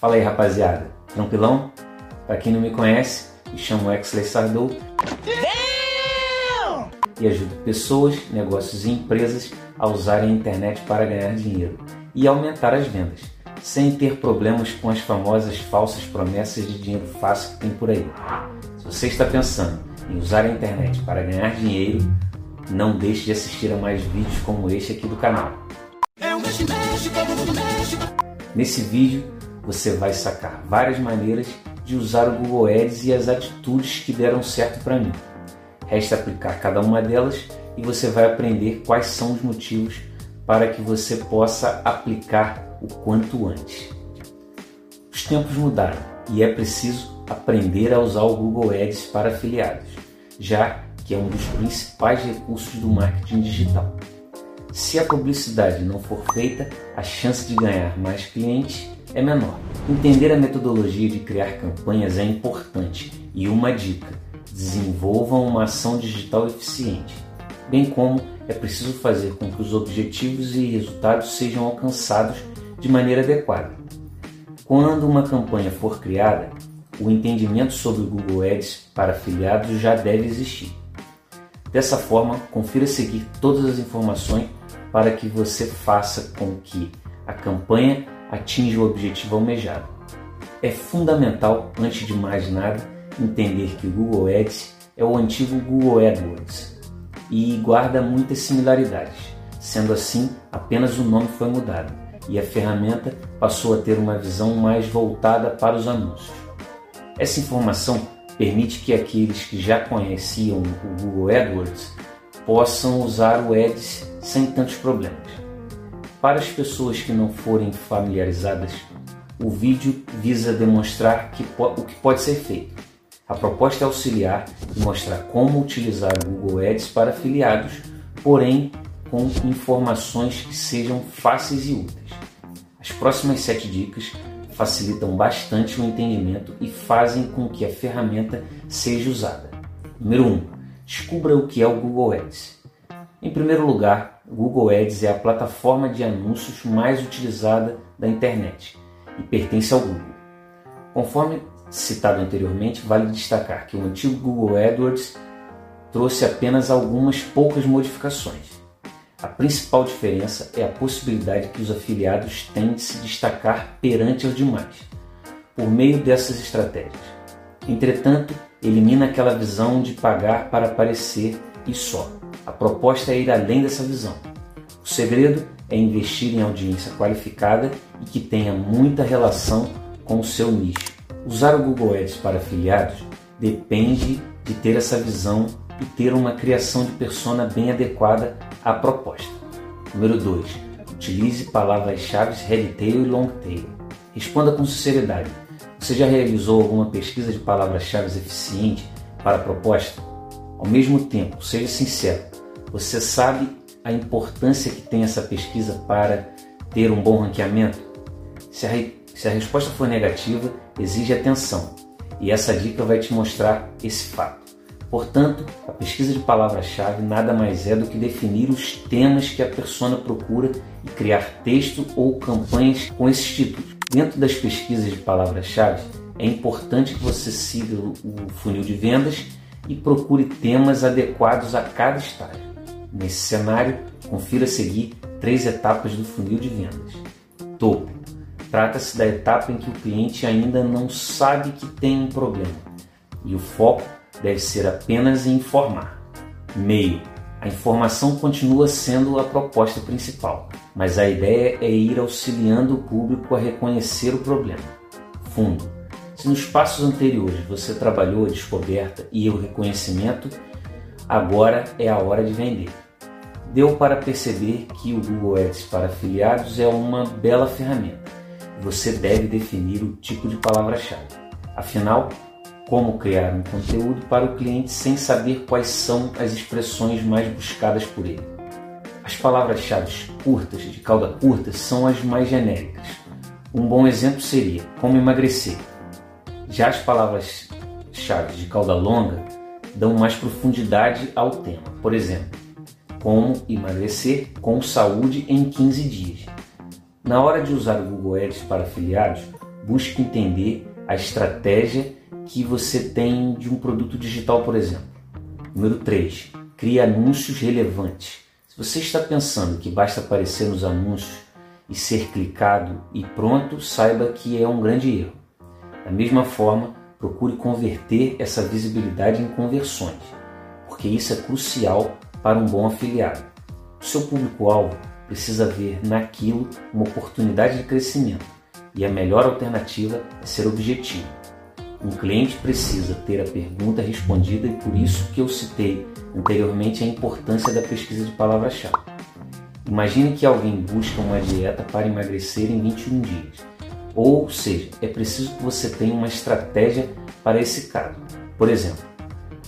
Fala aí rapaziada, tranquilão? Para quem não me conhece, me chamo Exley Sardou e ajudo pessoas, negócios e empresas a usarem a internet para ganhar dinheiro e aumentar as vendas, sem ter problemas com as famosas falsas promessas de dinheiro fácil que tem por aí. Se você está pensando em usar a internet para ganhar dinheiro, não deixe de assistir a mais vídeos como este aqui do canal. Nesse vídeo você vai sacar várias maneiras de usar o Google Ads e as atitudes que deram certo para mim. Resta aplicar cada uma delas e você vai aprender quais são os motivos para que você possa aplicar o quanto antes. Os tempos mudaram e é preciso aprender a usar o Google Ads para afiliados, já que é um dos principais recursos do marketing digital. Se a publicidade não for feita, a chance de ganhar mais clientes é menor. Entender a metodologia de criar campanhas é importante e uma dica: desenvolvam uma ação digital eficiente, bem como é preciso fazer com que os objetivos e resultados sejam alcançados de maneira adequada. Quando uma campanha for criada, o entendimento sobre o Google Ads para afiliados já deve existir. Dessa forma, confira seguir todas as informações para que você faça com que a campanha atinja o objetivo almejado. É fundamental, antes de mais nada, entender que o Google Ads é o antigo Google AdWords e guarda muitas similaridades. Sendo assim, apenas o nome foi mudado e a ferramenta passou a ter uma visão mais voltada para os anúncios. Essa informação permite que aqueles que já conheciam o Google AdWords possam usar o Ads sem tantos problemas. Para as pessoas que não forem familiarizadas, o vídeo visa demonstrar que, o que pode ser feito. A proposta é auxiliar e mostrar como utilizar o Google Ads para afiliados, porém com informações que sejam fáceis e úteis. As próximas sete dicas facilitam bastante o entendimento e fazem com que a ferramenta seja usada. Número 1. Um, descubra o que é o Google Ads. Em primeiro lugar, o Google Ads é a plataforma de anúncios mais utilizada da internet e pertence ao Google. Conforme citado anteriormente, vale destacar que o antigo Google AdWords trouxe apenas algumas poucas modificações. A principal diferença é a possibilidade que os afiliados têm de se destacar perante os demais, por meio dessas estratégias. Entretanto, elimina aquela visão de pagar para aparecer e só a proposta é ir além dessa visão. O segredo é investir em audiência qualificada e que tenha muita relação com o seu nicho. Usar o Google Ads para afiliados depende de ter essa visão e ter uma criação de persona bem adequada à proposta. Número 2. Utilize palavras-chave head tail e long tail. Responda com sinceridade. Você já realizou alguma pesquisa de palavras-chave eficiente para a proposta? Ao mesmo tempo, seja sincero. Você sabe a importância que tem essa pesquisa para ter um bom ranqueamento? Se a, se a resposta for negativa, exige atenção e essa dica vai te mostrar esse fato. Portanto, a pesquisa de palavra-chave nada mais é do que definir os temas que a persona procura e criar texto ou campanhas com esses títulos. Dentro das pesquisas de palavra-chave, é importante que você siga o funil de vendas e procure temas adequados a cada estágio. Nesse cenário, confira a seguir três etapas do funil de vendas. Topo. Trata-se da etapa em que o cliente ainda não sabe que tem um problema e o foco deve ser apenas em informar. Meio. A informação continua sendo a proposta principal, mas a ideia é ir auxiliando o público a reconhecer o problema. Fundo. Se nos passos anteriores você trabalhou a descoberta e o reconhecimento, agora é a hora de vender. Deu para perceber que o Google Ads para afiliados é uma bela ferramenta. Você deve definir o tipo de palavra-chave. Afinal, como criar um conteúdo para o cliente sem saber quais são as expressões mais buscadas por ele? As palavras-chave curtas, de cauda curta, são as mais genéricas. Um bom exemplo seria como emagrecer. Já as palavras-chave de cauda longa dão mais profundidade ao tema. Por exemplo, como emagrecer com saúde em 15 dias. Na hora de usar o Google Ads para afiliados, busque entender a estratégia que você tem de um produto digital, por exemplo. Número 3. Crie anúncios relevantes. Se você está pensando que basta aparecer nos anúncios e ser clicado e pronto, saiba que é um grande erro. Da mesma forma, procure converter essa visibilidade em conversões, porque isso é crucial para um bom afiliado. O seu público-alvo precisa ver naquilo uma oportunidade de crescimento e a melhor alternativa é ser objetivo. Um cliente precisa ter a pergunta respondida e por isso que eu citei anteriormente a importância da pesquisa de palavra-chave. Imagine que alguém busca uma dieta para emagrecer em 21 dias. Ou seja, é preciso que você tenha uma estratégia para esse caso. Por exemplo,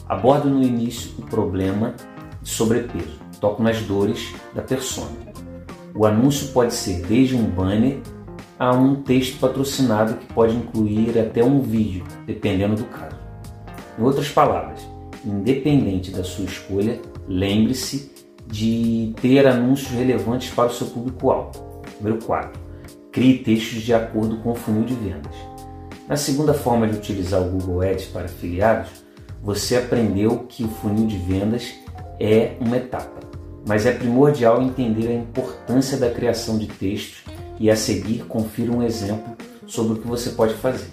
abordo no início o problema de sobrepeso, toco nas dores da persona. O anúncio pode ser desde um banner a um texto patrocinado que pode incluir até um vídeo, dependendo do caso. Em outras palavras, independente da sua escolha, lembre-se de ter anúncios relevantes para o seu público-alvo. Número 4. Crie textos de acordo com o funil de vendas. Na segunda forma de utilizar o Google Ads para afiliados, você aprendeu que o funil de vendas é uma etapa, mas é primordial entender a importância da criação de textos e a seguir confira um exemplo sobre o que você pode fazer.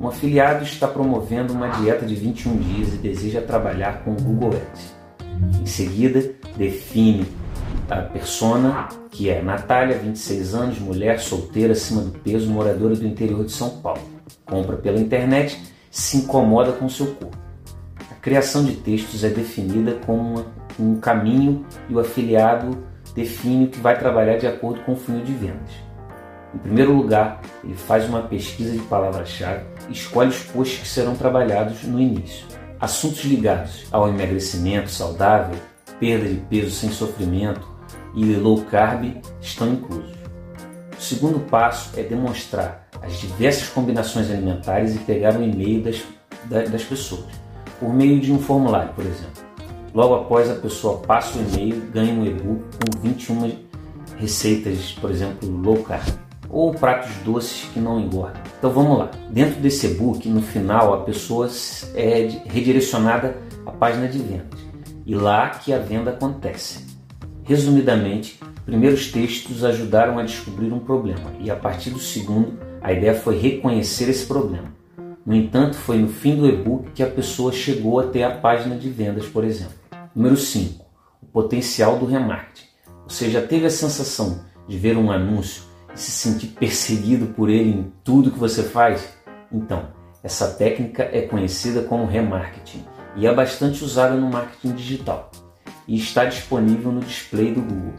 Um afiliado está promovendo uma dieta de 21 dias e deseja trabalhar com o Google Ads. Em seguida, define a persona, que é Natália, 26 anos, mulher solteira, acima do peso, moradora do interior de São Paulo. Compra pela internet, se incomoda com seu corpo. A criação de textos é definida como um caminho e o afiliado define o que vai trabalhar de acordo com o funil de vendas. Em primeiro lugar, ele faz uma pesquisa de palavra-chave e escolhe os posts que serão trabalhados no início. Assuntos ligados ao emagrecimento saudável, perda de peso sem sofrimento e low carb estão inclusos. O segundo passo é demonstrar as diversas combinações alimentares e pegar o e-mail das, das pessoas, por meio de um formulário, por exemplo. Logo após a pessoa passa o e-mail, ganha um e-book com 21 receitas, por exemplo, low carb ou pratos doces que não engordam. Então vamos lá. Dentro desse e-book, no final, a pessoa é redirecionada à página de vendas e lá que a venda acontece. Resumidamente, primeiros textos ajudaram a descobrir um problema e a partir do segundo, a ideia foi reconhecer esse problema. No entanto, foi no fim do e-book que a pessoa chegou até a página de vendas, por exemplo. Número 5. O potencial do remarketing. Você já teve a sensação de ver um anúncio se sentir perseguido por ele em tudo que você faz? Então, essa técnica é conhecida como remarketing e é bastante usada no marketing digital e está disponível no display do Google.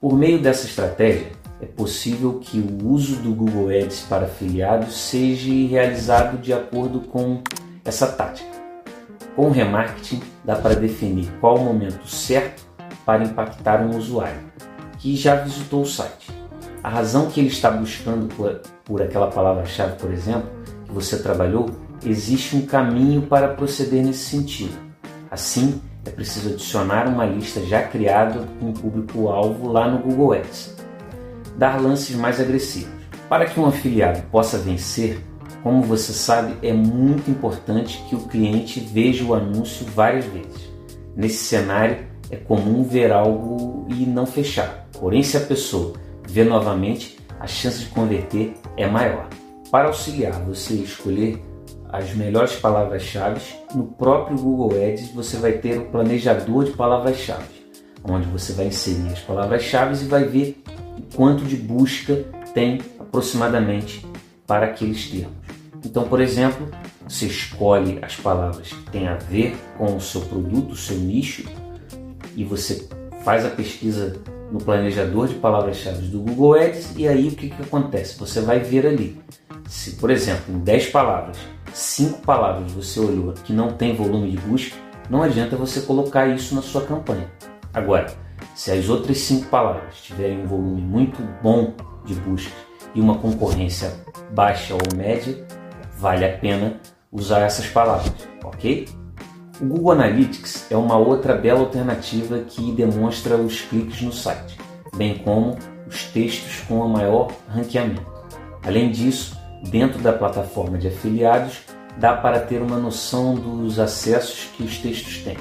Por meio dessa estratégia, é possível que o uso do Google Ads para afiliados seja realizado de acordo com essa tática. Com o remarketing, dá para definir qual o momento certo para impactar um usuário que já visitou o site a razão que ele está buscando por, por aquela palavra-chave, por exemplo, que você trabalhou, existe um caminho para proceder nesse sentido. Assim, é preciso adicionar uma lista já criada com o público-alvo lá no Google Ads. Dar lances mais agressivos. Para que um afiliado possa vencer, como você sabe, é muito importante que o cliente veja o anúncio várias vezes. Nesse cenário, é comum ver algo e não fechar. Porém, se a pessoa ver novamente, a chance de converter é maior. Para auxiliar você a escolher as melhores palavras-chave, no próprio Google Ads você vai ter o planejador de palavras-chave, onde você vai inserir as palavras-chave e vai ver quanto de busca tem aproximadamente para aqueles termos. Então, por exemplo, você escolhe as palavras que têm a ver com o seu produto, o seu nicho, e você faz a pesquisa no planejador de palavras-chave do Google Ads e aí o que, que acontece? Você vai ver ali. Se, por exemplo, em 10 palavras, 5 palavras você olhou que não tem volume de busca, não adianta você colocar isso na sua campanha. Agora, se as outras 5 palavras tiverem um volume muito bom de busca e uma concorrência baixa ou média, vale a pena usar essas palavras, ok? O Google Analytics é uma outra bela alternativa que demonstra os cliques no site, bem como os textos com o maior ranqueamento. Além disso, dentro da plataforma de afiliados, dá para ter uma noção dos acessos que os textos têm.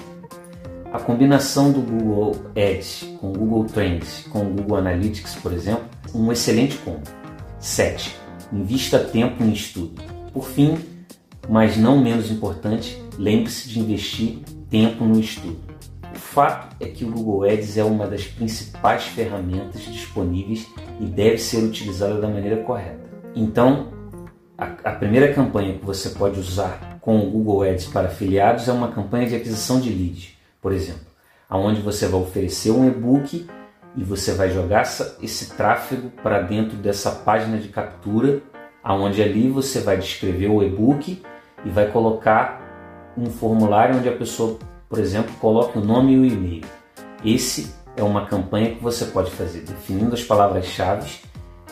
A combinação do Google Ads com o Google Trends com o Google Analytics, por exemplo, um excelente combo. 7. Invista tempo em estudo. Por fim, mas não menos importante, lembre-se de investir tempo no estudo. O fato é que o Google Ads é uma das principais ferramentas disponíveis e deve ser utilizada da maneira correta. Então, a, primeira campanha que você pode usar com o Google Ads para afiliados é uma campanha de aquisição de leads, por exemplo, aonde você vai oferecer um e-book e você vai jogar essa, esse tráfego para dentro dessa página de captura, aonde ali você vai descrever o e-book e vai colocar um formulário onde a pessoa, por exemplo, coloque o nome e o e-mail. Esse é uma campanha que você pode fazer definindo as palavras-chave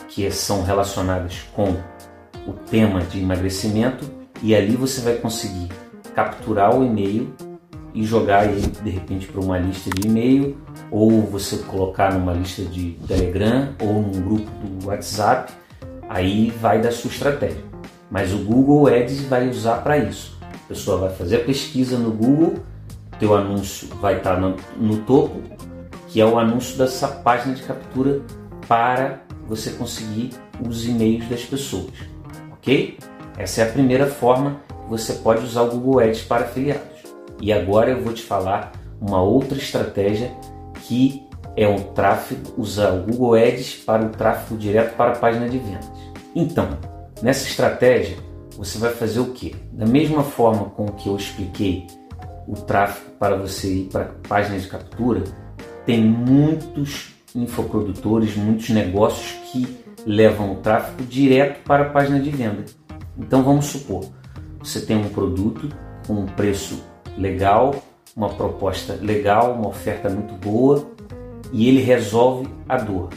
que são relacionadas com o tema de emagrecimento e ali você vai conseguir capturar o e-mail e jogar ele de repente para uma lista de e-mail ou você colocar numa lista de Telegram ou num grupo do WhatsApp, aí vai da sua estratégia. Mas o Google Ads vai usar para isso. A pessoa vai fazer a pesquisa no Google, teu anúncio vai estar tá no, no topo, que é o anúncio dessa página de captura para você conseguir os e-mails das pessoas ok? Essa é a primeira forma que você pode usar o Google Ads para afiliados. E agora eu vou te falar uma outra estratégia que é o tráfego, usar o Google Ads para o tráfego direto para a página de vendas. Então, nessa estratégia, você vai fazer o que? Da mesma forma com que eu expliquei o tráfego para você ir para a página de captura, tem muitos infoprodutores, muitos negócios que levam o tráfego direto para a página de venda. Então vamos supor, você tem um produto com um preço legal, uma proposta legal, uma oferta muito boa e ele resolve a dor.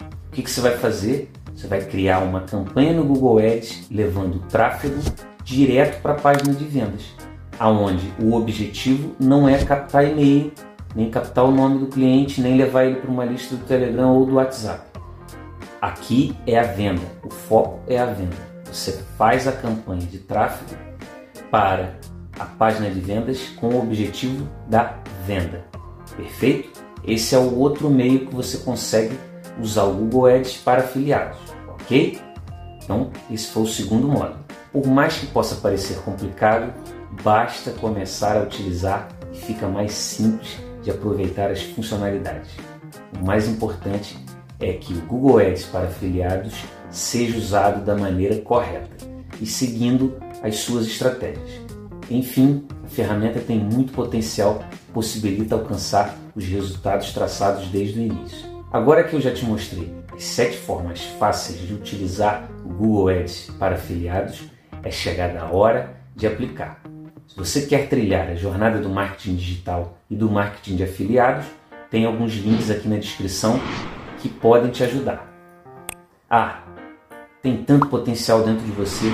O que, que você vai fazer? Você vai criar uma campanha no Google Ads levando tráfego direto para a página de vendas, aonde o objetivo não é captar e-mail, nem captar o nome do cliente, nem levar ele para uma lista do Telegram ou do WhatsApp. Aqui é a venda, o foco é a venda. Você faz a campanha de tráfego para a página de vendas com o objetivo da venda. Perfeito? Esse é o outro meio que você consegue usar o Google Ads para afiliados, ok? Então, esse foi o segundo modo. Por mais que possa parecer complicado, basta começar a utilizar e fica mais simples de aproveitar as funcionalidades. O mais importante é que o Google Ads para afiliados seja usado da maneira correta e seguindo as suas estratégias. Enfim, a ferramenta tem muito potencial possibilita alcançar os resultados traçados desde o início. Agora que eu já te mostrei as sete formas fáceis de utilizar o Google Ads para afiliados, é chegada a hora de aplicar. Se você quer trilhar a jornada do marketing digital e do marketing de afiliados, tem alguns links aqui na descrição que podem te ajudar. Ah, tem tanto potencial dentro de você,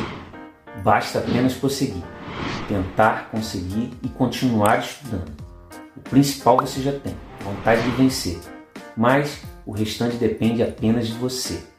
basta apenas prosseguir, tentar conseguir e continuar estudando. O principal você já tem, vontade de vencer, mas o restante depende apenas de você.